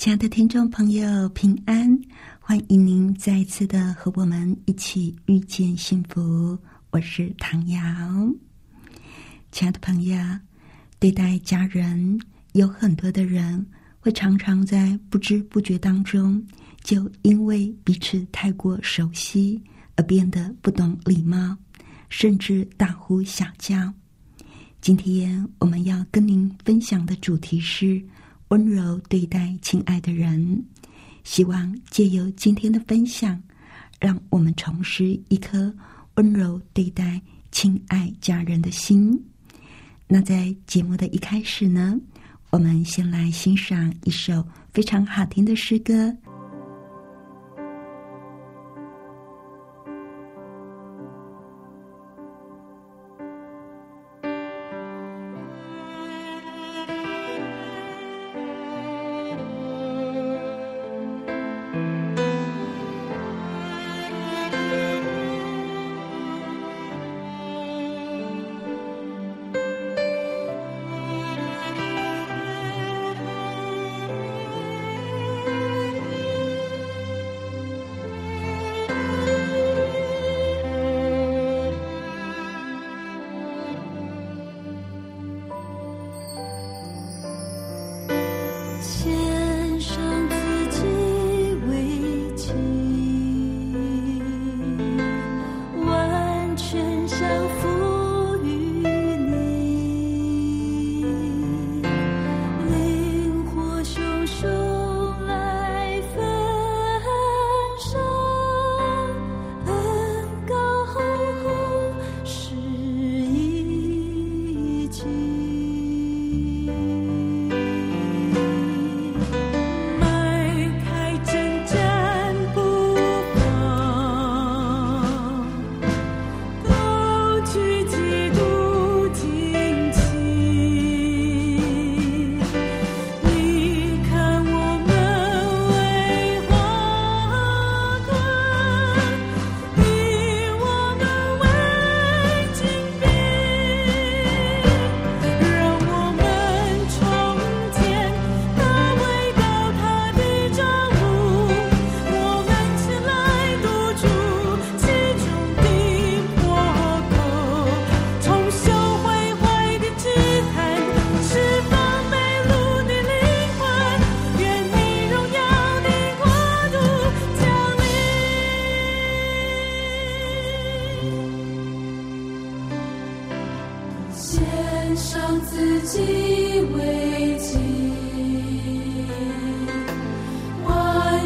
亲爱的听众朋友，平安！欢迎您再次的和我们一起遇见幸福。我是唐瑶。亲爱的朋友，对待家人，有很多的人会常常在不知不觉当中，就因为彼此太过熟悉而变得不懂礼貌，甚至大呼小叫。今天我们要跟您分享的主题是。温柔对待亲爱的人，希望借由今天的分享，让我们重拾一颗温柔对待亲爱家人的心。那在节目的一开始呢，我们先来欣赏一首非常好听的诗歌。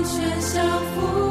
喧嚣浮。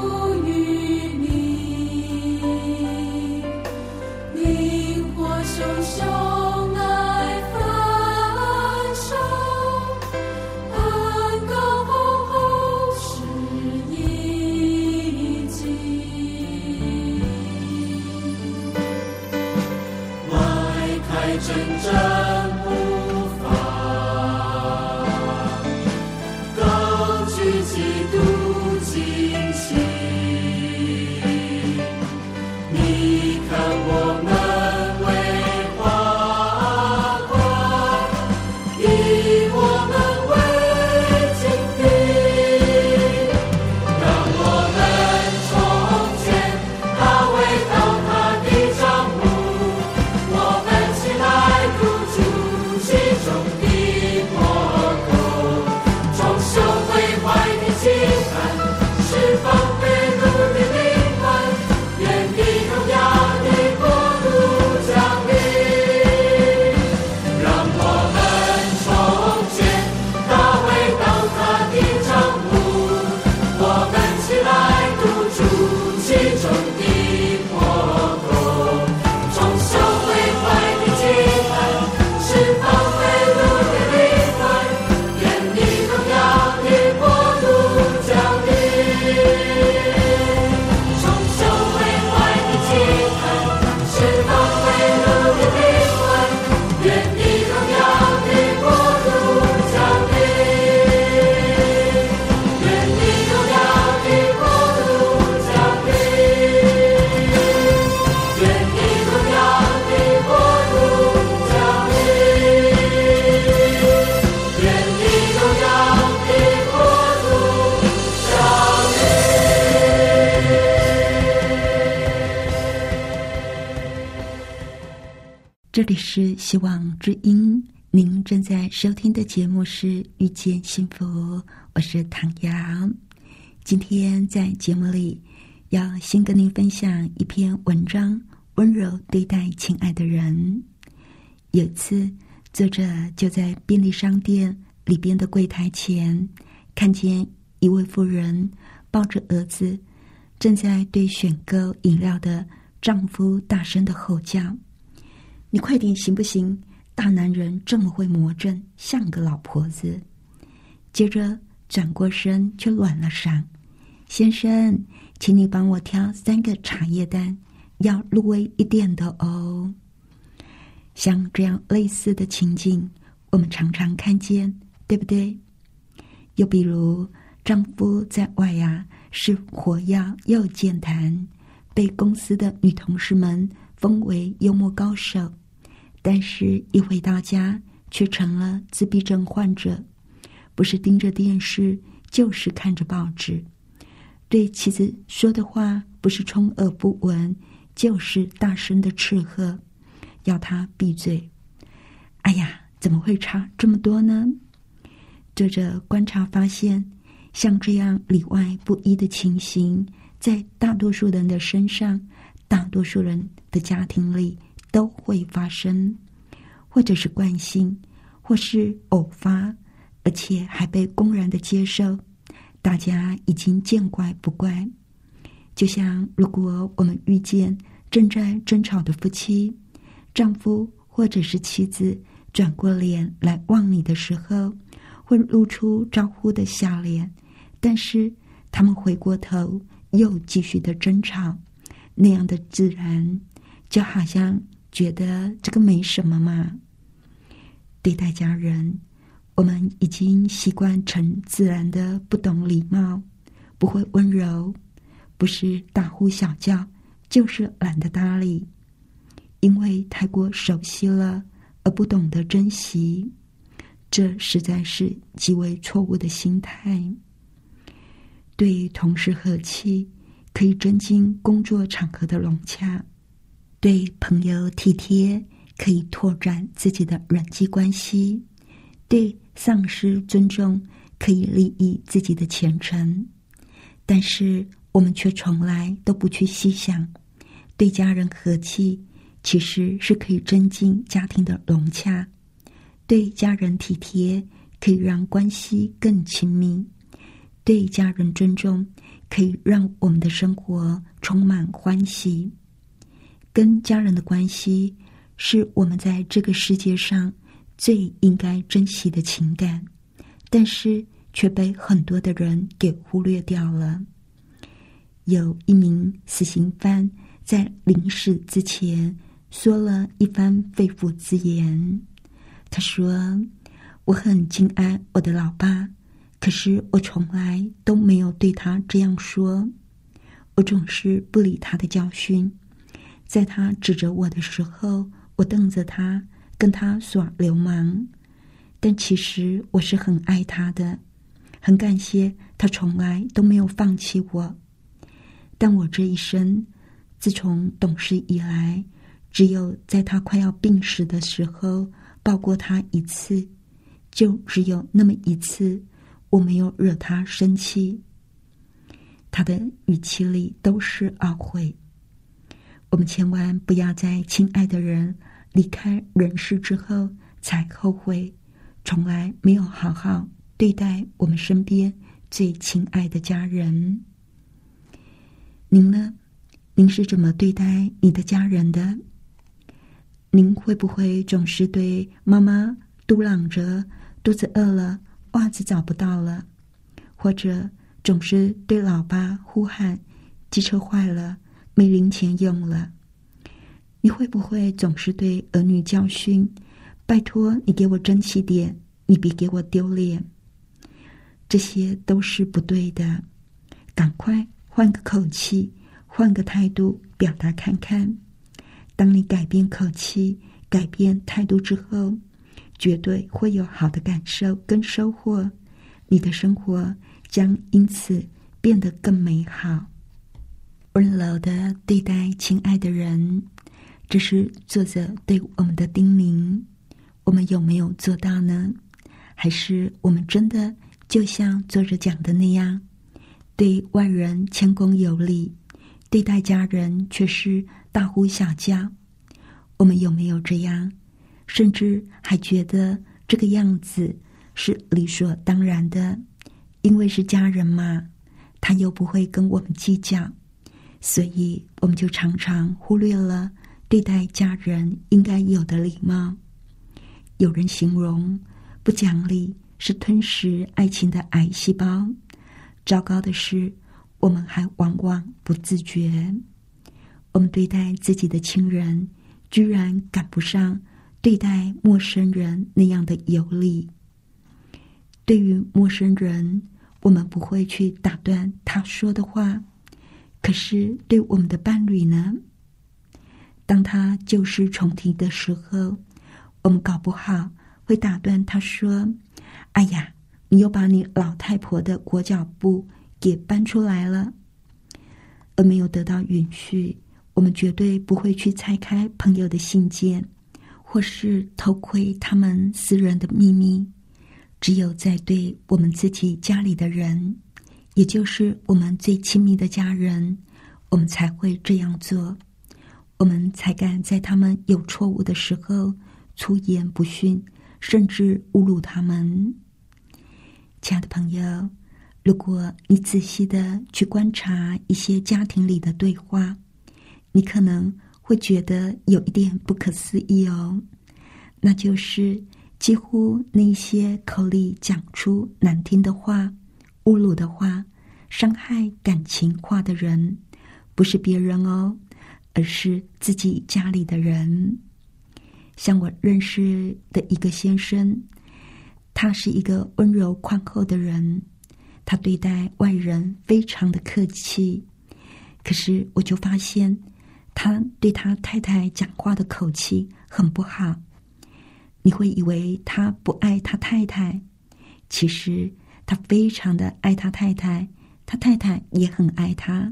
这里是希望之音，您正在收听的节目是《遇见幸福》，我是唐瑶。今天在节目里要先跟您分享一篇文章：温柔对待亲爱的人。有次，作者就在便利商店里边的柜台前，看见一位妇人抱着儿子，正在对选购饮料的丈夫大声的吼叫。你快点行不行？大男人这么会魔怔，像个老婆子。接着转过身，却软了嗓：“先生，请你帮我挑三个茶叶蛋，要入味一点的哦。”像这样类似的情景，我们常常看见，对不对？又比如，丈夫在外呀是活跃又健谈，被公司的女同事们封为幽默高手。但是，一回到家，却成了自闭症患者，不是盯着电视，就是看着报纸。对妻子说的话，不是充耳不闻，就是大声的斥喝，要他闭嘴。哎呀，怎么会差这么多呢？作者观察发现，像这样里外不一的情形，在大多数人的身上，大多数人的家庭里。都会发生，或者是惯性，或是偶发，而且还被公然的接受，大家已经见怪不怪。就像如果我们遇见正在争吵的夫妻，丈夫或者是妻子转过脸来望你的时候，会露出招呼的笑脸，但是他们回过头又继续的争吵，那样的自然，就好像。觉得这个没什么嘛。对待家人，我们已经习惯成自然的不懂礼貌，不会温柔，不是大呼小叫，就是懒得搭理，因为太过熟悉了而不懂得珍惜，这实在是极为错误的心态。对同事和气，可以增进工作场合的融洽。对朋友体贴，可以拓展自己的人际关系；对丧失尊重，可以利益自己的前程。但是我们却从来都不去细想，对家人和气，其实是可以增进家庭的融洽；对家人体贴，可以让关系更亲密；对家人尊重，可以让我们的生活充满欢喜。跟家人的关系是我们在这个世界上最应该珍惜的情感，但是却被很多的人给忽略掉了。有一名死刑犯在临死之前说了一番肺腑之言，他说：“我很敬爱我的老爸，可是我从来都没有对他这样说，我总是不理他的教训。”在他指着我的时候，我瞪着他，跟他耍流氓。但其实我是很爱他的，很感谢他从来都没有放弃我。但我这一生，自从懂事以来，只有在他快要病死的时候抱过他一次，就只有那么一次，我没有惹他生气。他的语气里都是懊悔。我们千万不要在亲爱的人离开人世之后才后悔，从来没有好好对待我们身边最亲爱的家人。您呢？您是怎么对待你的家人的？您会不会总是对妈妈嘟囔着肚子饿了、袜子找不到了，或者总是对老爸呼喊机车坏了？没零钱用了，你会不会总是对儿女教训？拜托你给我争气点，你别给我丢脸。这些都是不对的，赶快换个口气，换个态度表达看看。当你改变口气、改变态度之后，绝对会有好的感受跟收获，你的生活将因此变得更美好。温柔的对待亲爱的人，这是作者对我们的叮咛，我们有没有做到呢？还是我们真的就像作者讲的那样，对外人谦恭有礼，对待家人却是大呼小叫？我们有没有这样？甚至还觉得这个样子是理所当然的，因为是家人嘛，他又不会跟我们计较，所以我们就常常忽略了对待家人应该有的礼貌。有人形容不讲理是吞食爱情的癌细胞。糟糕的是，我们还往往不自觉，我们对待自己的亲人，居然赶不上。对待陌生人那样的有礼，对于陌生人，我们不会去打断他说的话；可是对我们的伴侣呢？当他旧事重提的时候，我们搞不好会打断他说：“哎呀，你又把你老太婆的裹脚布给搬出来了。”而没有得到允许，我们绝对不会去拆开朋友的信件。或是偷窥他们私人的秘密，只有在对我们自己家里的人，也就是我们最亲密的家人，我们才会这样做。我们才敢在他们有错误的时候出言不逊，甚至侮辱他们。亲爱的朋友，如果你仔细的去观察一些家庭里的对话，你可能。会觉得有一点不可思议哦，那就是几乎那些口里讲出难听的话、侮辱的话、伤害感情话的人，不是别人哦，而是自己家里的人。像我认识的一个先生，他是一个温柔宽厚的人，他对待外人非常的客气，可是我就发现。他对他太太讲话的口气很不好，你会以为他不爱他太太，其实他非常的爱他太太，他太太也很爱他。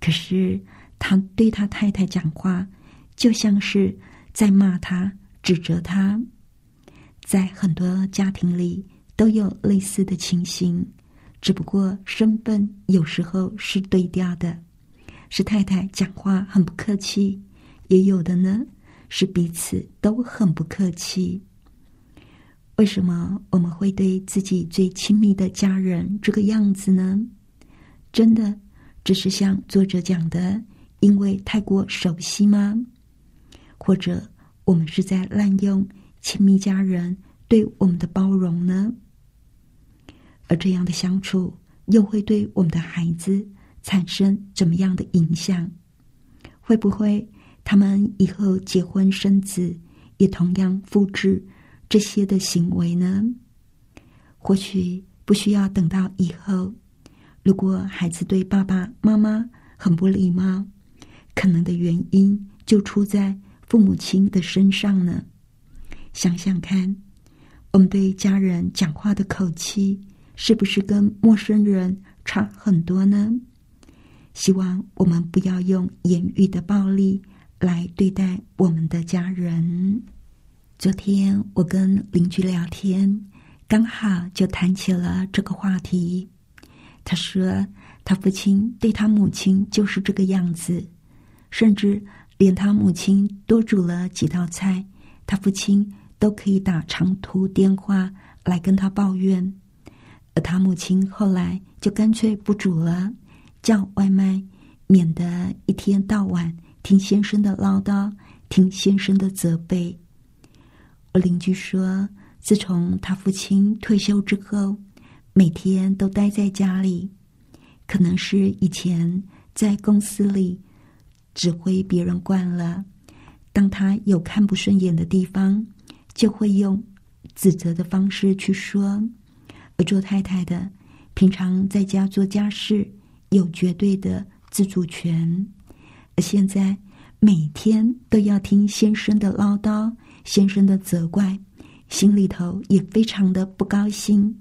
可是他对他太太讲话，就像是在骂他、指责他。在很多家庭里都有类似的情形，只不过身份有时候是对调的。是太太讲话很不客气，也有的呢是彼此都很不客气。为什么我们会对自己最亲密的家人这个样子呢？真的只是像作者讲的，因为太过熟悉吗？或者我们是在滥用亲密家人对我们的包容呢？而这样的相处又会对我们的孩子？产生怎么样的影响？会不会他们以后结婚生子，也同样复制这些的行为呢？或许不需要等到以后，如果孩子对爸爸妈妈很不礼貌，可能的原因就出在父母亲的身上呢。想想看，我们对家人讲话的口气，是不是跟陌生人差很多呢？希望我们不要用言语的暴力来对待我们的家人。昨天我跟邻居聊天，刚好就谈起了这个话题。他说，他父亲对他母亲就是这个样子，甚至连他母亲多煮了几道菜，他父亲都可以打长途电话来跟他抱怨，而他母亲后来就干脆不煮了。叫外卖，免得一天到晚听先生的唠叨，听先生的责备。我邻居说，自从他父亲退休之后，每天都待在家里，可能是以前在公司里指挥别人惯了。当他有看不顺眼的地方，就会用指责的方式去说。而做太太的，平常在家做家事。有绝对的自主权，而现在每天都要听先生的唠叨、先生的责怪，心里头也非常的不高兴。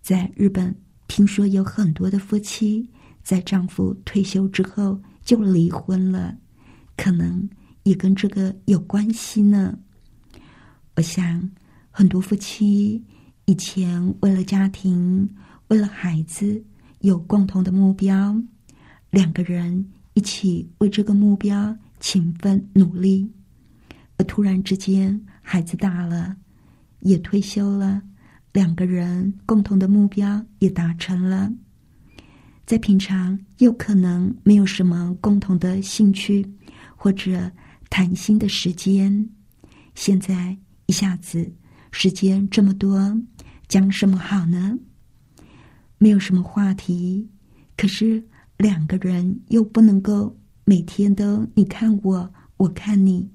在日本，听说有很多的夫妻在丈夫退休之后就离婚了，可能也跟这个有关系呢？我想，很多夫妻以前为了家庭、为了孩子有共同的目标，两个人一起为这个目标勤奋努力，突然之间孩子大了，也退休了，两个人共同的目标也达成了，在平常又可能没有什么共同的兴趣或者谈心的时间，现在。一下子时间这么多，讲什么好呢？没有什么话题，可是两个人又不能够每天都你看我，我看你，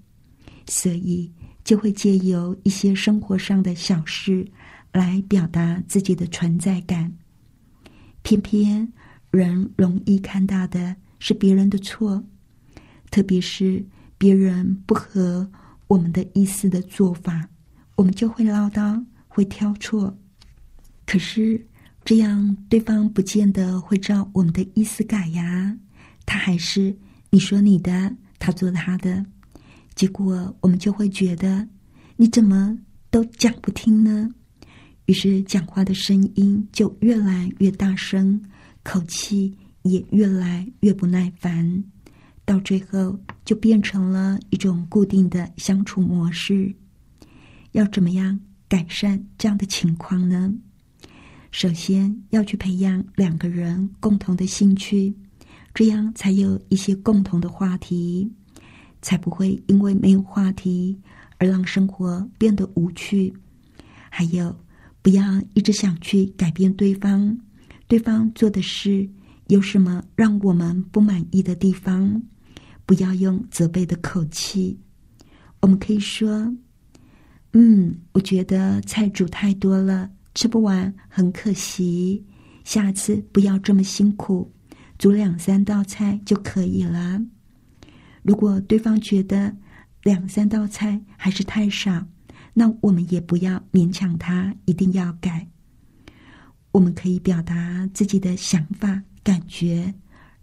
所以就会借由一些生活上的小事来表达自己的存在感。偏偏人容易看到的是别人的错，特别是别人不合。我们的意思的做法，我们就会唠叨，会挑错。可是这样，对方不见得会照我们的意思改呀。他还是你说你的，他做他的，结果我们就会觉得你怎么都讲不听呢？于是讲话的声音就越来越大声，口气也越来越不耐烦。到最后，就变成了一种固定的相处模式。要怎么样改善这样的情况呢？首先要去培养两个人共同的兴趣，这样才有一些共同的话题，才不会因为没有话题而让生活变得无趣。还有，不要一直想去改变对方，对方做的事有什么让我们不满意的地方。不要用责备的口气，我们可以说：“嗯，我觉得菜煮太多了，吃不完，很可惜。下次不要这么辛苦，煮两三道菜就可以了。”如果对方觉得两三道菜还是太少，那我们也不要勉强他一定要改。我们可以表达自己的想法、感觉，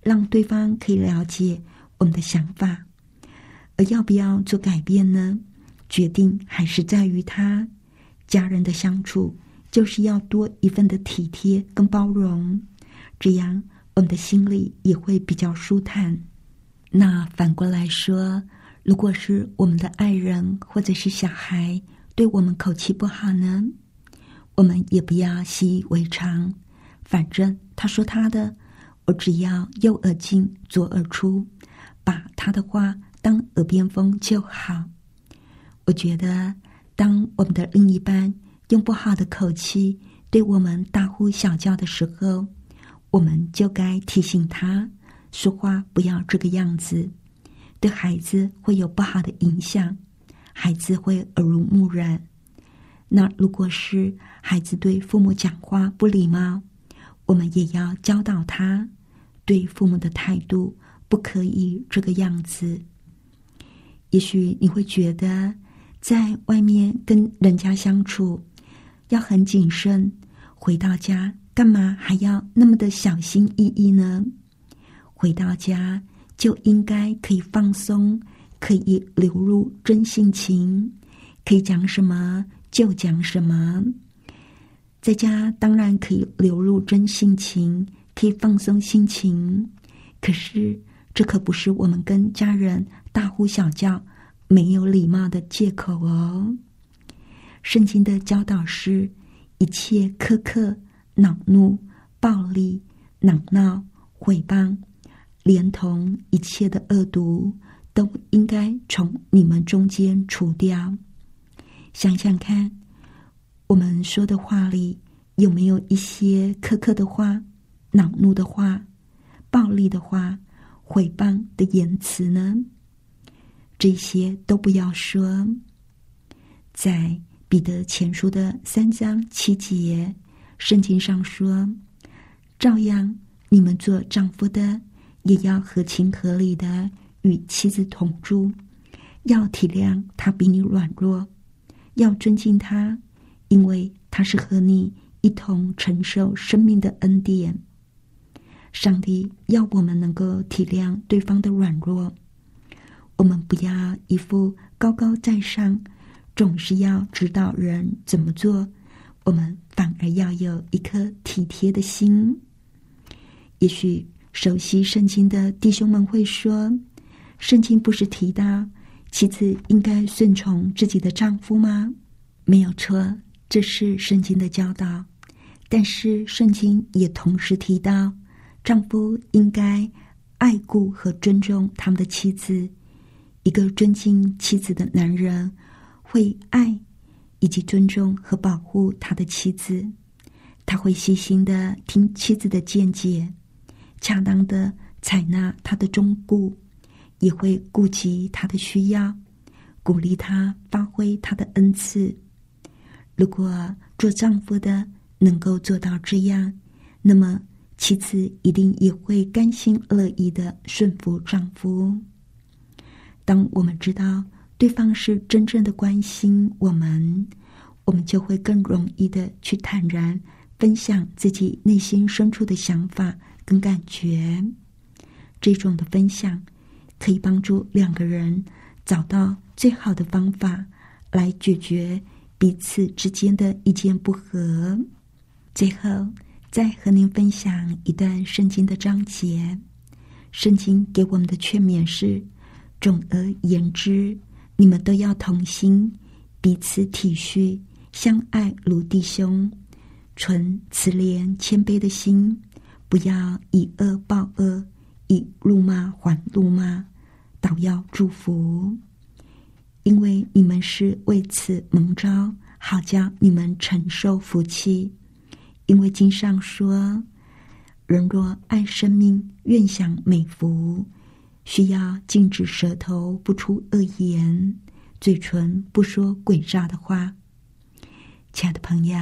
让对方可以了解。我们的想法，而要不要做改变呢？决定还是在于他。家人的相处就是要多一份的体贴跟包容，这样我们的心里也会比较舒坦。那反过来说，如果是我们的爱人或者是小孩对我们口气不好呢，我们也不要习以为常。反正他说他的，我只要右耳进左耳出。把他的话当耳边风就好。我觉得，当我们的另一半用不好的口气对我们大呼小叫的时候，我们就该提醒他说话不要这个样子，对孩子会有不好的影响，孩子会耳濡目染。那如果是孩子对父母讲话不礼貌，我们也要教导他对父母的态度。不可以这个样子。也许你会觉得，在外面跟人家相处要很谨慎，回到家干嘛还要那么的小心翼翼呢？回到家就应该可以放松，可以流入真性情，可以讲什么就讲什么。在家当然可以流入真性情，可以放松心情，可是。这可不是我们跟家人大呼小叫、没有礼貌的借口哦。圣经的教导是：一切苛刻、恼怒、暴力、恼闹、毁谤，连同一切的恶毒，都应该从你们中间除掉。想想看，我们说的话里有没有一些苛刻的话、恼怒的话、暴力的话？毁谤的言辞呢？这些都不要说。在彼得前书的三章七节，圣经上说：“照样，你们做丈夫的，也要合情合理的与妻子同住，要体谅他比你软弱，要尊敬他，因为他是和你一同承受生命的恩典。”上帝要我们能够体谅对方的软弱，我们不要一副高高在上，总是要指导人怎么做。我们反而要有一颗体贴的心。也许熟悉圣经的弟兄们会说：“圣经不是提到妻子应该顺从自己的丈夫吗？”没有错，这是圣经的教导。但是圣经也同时提到，丈夫应该爱顾和尊重他们的妻子。一个尊敬妻子的男人，会爱以及尊重和保护他的妻子。他会细心的听妻子的见解，恰当的采纳他的忠告，也会顾及他的需要，鼓励他发挥他的恩赐。如果做丈夫的能够做到这样，那么妻子一定也会甘心乐意的顺服丈夫。当我们知道对方是真正的关心我们，我们就会更容易的去坦然分享自己内心深处的想法跟感觉。这种的分享可以帮助两个人找到最好的方法来解决彼此之间的意见不合。最后，再和您分享一段圣经的章节。圣经给我们的劝勉是。总而言之，你们都要同心，彼此体恤，相爱如弟兄，存慈怜谦卑的心，不要以恶报恶，以辱骂还辱骂，倒要祝福，因为你们是为此蒙召，好叫你们承受福气。因为经上说：人若爱生命，愿享美福。需要禁止舌头不出恶言，嘴唇不说诡诈的话。亲爱的朋友，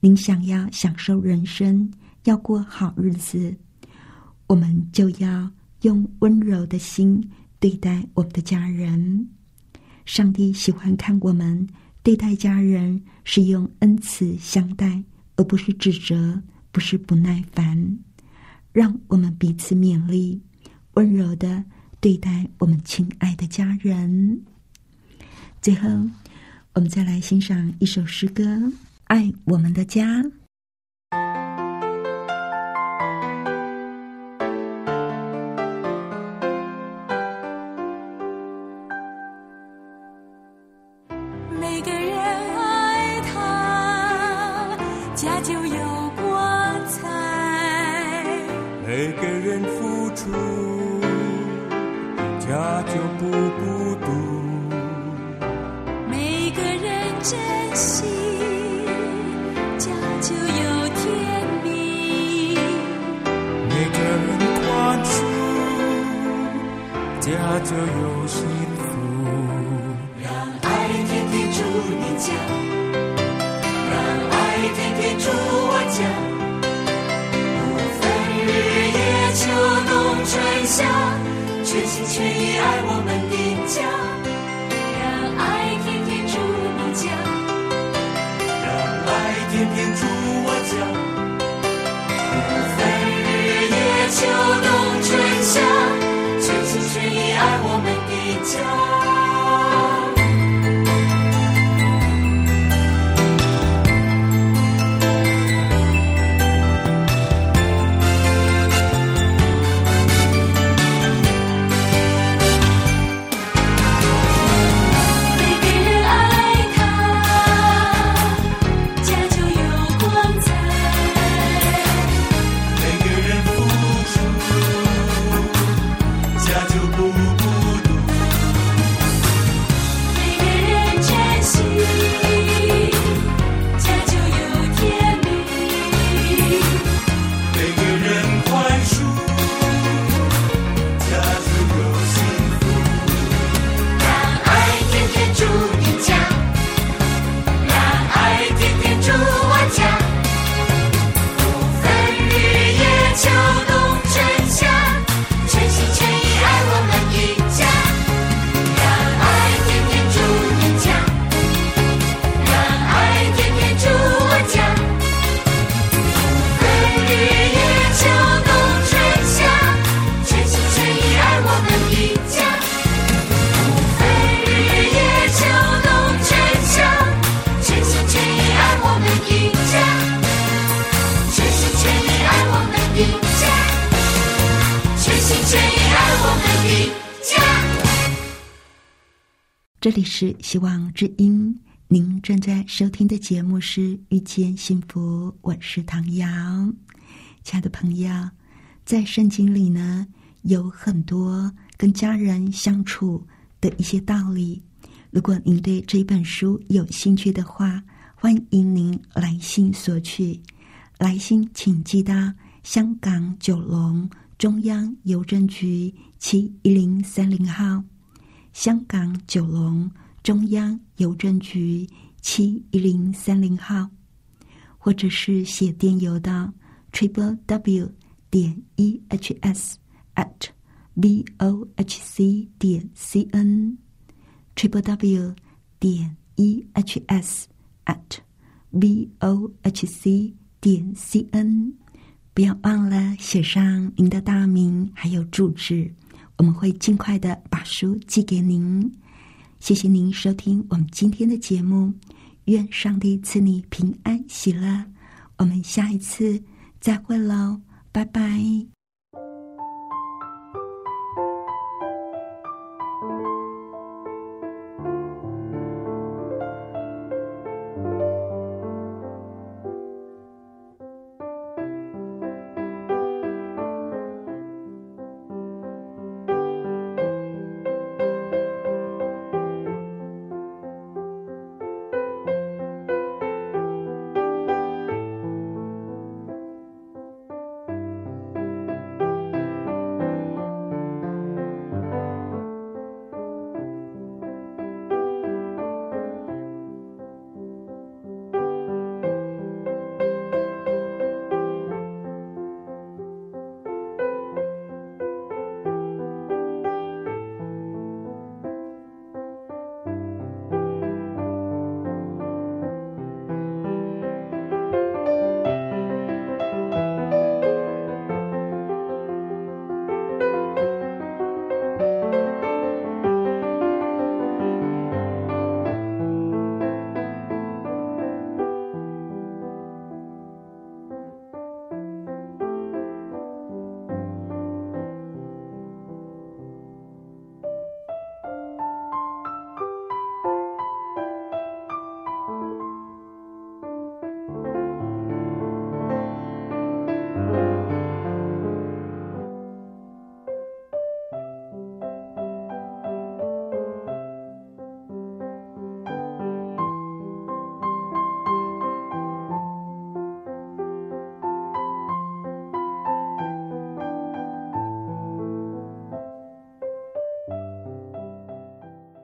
您想要享受人生，要过好日子，我们就要用温柔的心对待我们的家人。上帝喜欢看我们对待家人是用恩慈相待，而不是指责，不是不耐烦。让我们彼此勉励。温柔的对待我们亲爱的家人。最后，我们再来欣赏一首诗歌《爱我们的家》。家就有光彩。每个人付出，家就不孤独。每个人珍惜，家就有甜蜜。每个人宽恕，家就有幸福。让爱天天住你家。祝我家，不分日夜秋冬春夏，全心全意爱我们的家，让爱天天住你家，让爱天天住我家，不分日夜秋冬春夏。全心全意爱我们的家。这里是希望之音，您正在收听的节目是《遇见幸福》，我是唐瑶。亲爱的朋友，在圣经里呢，有很多跟家人相处的一些道理。如果您对这本书有兴趣的话，欢迎您来信索取。来信请寄到香港九龙中央邮政局七一零三零号。香港九龙中央邮政局七一零三零号，或者是写电邮到 triple w 点 e h s at v o h c 点 c n triple w 点 e h s at v o h c 点 c n，不要忘了写上您的大名还有住址。我们会尽快的把书寄给您。谢谢您收听我们今天的节目，愿上帝赐你平安喜乐。我们下一次再会喽，拜拜。